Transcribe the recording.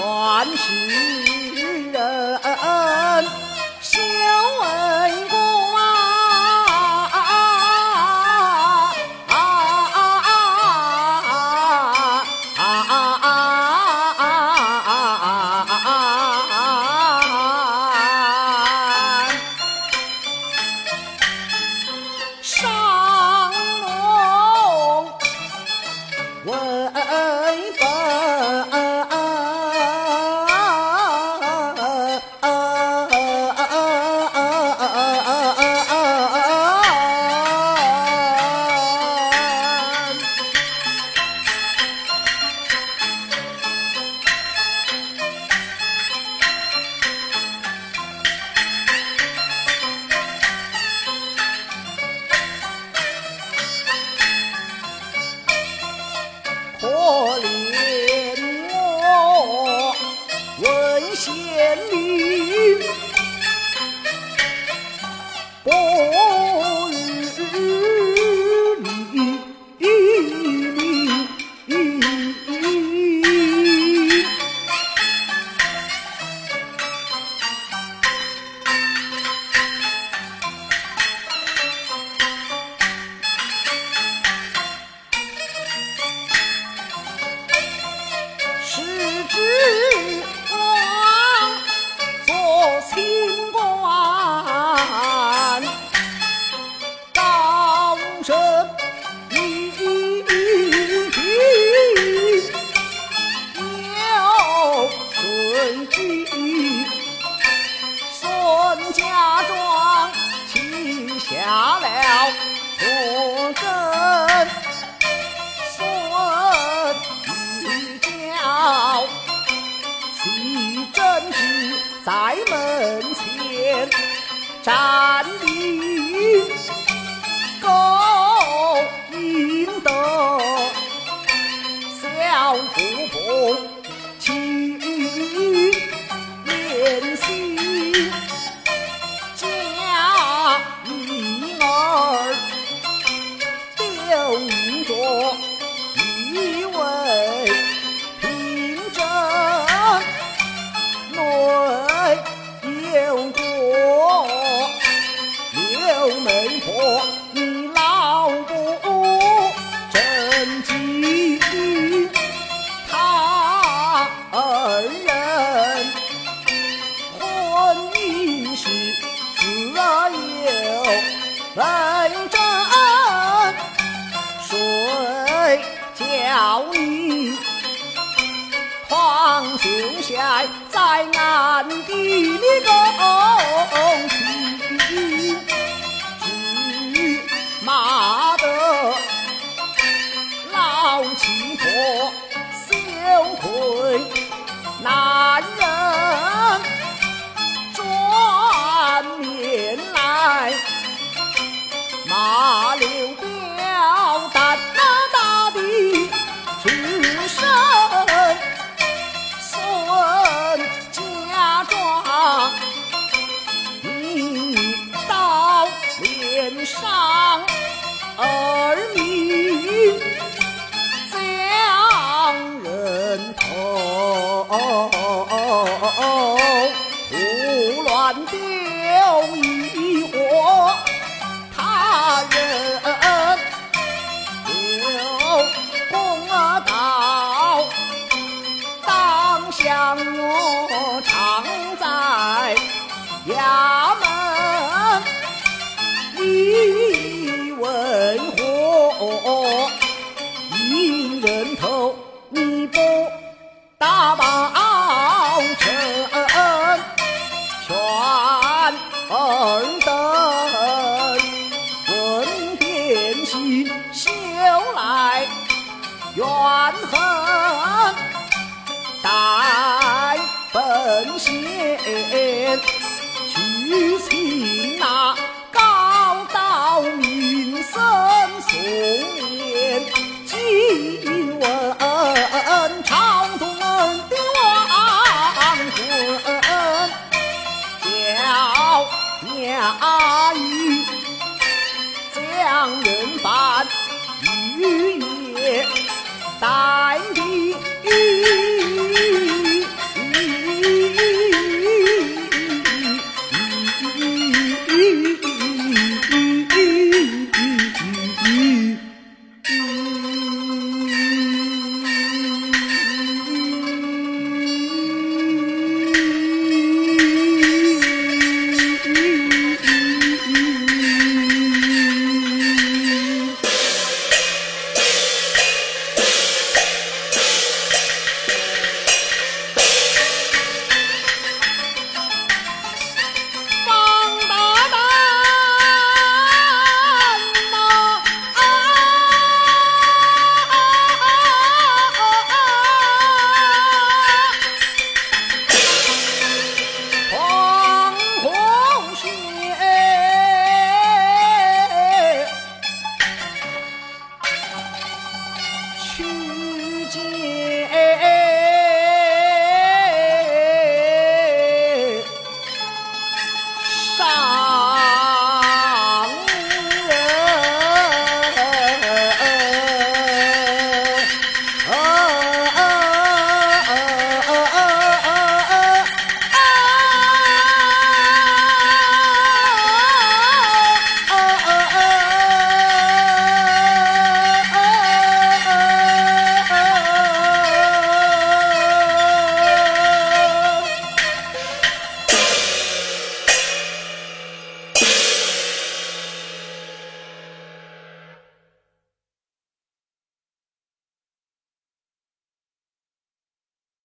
全是人。you. 真孙一叫，徐真吉在门前站立。停下在俺的那个红，只骂得老秦婆羞愧。胡乱丢一伙他人有公道当想我常在尔等闻天心，修来怨恨，待本仙。you.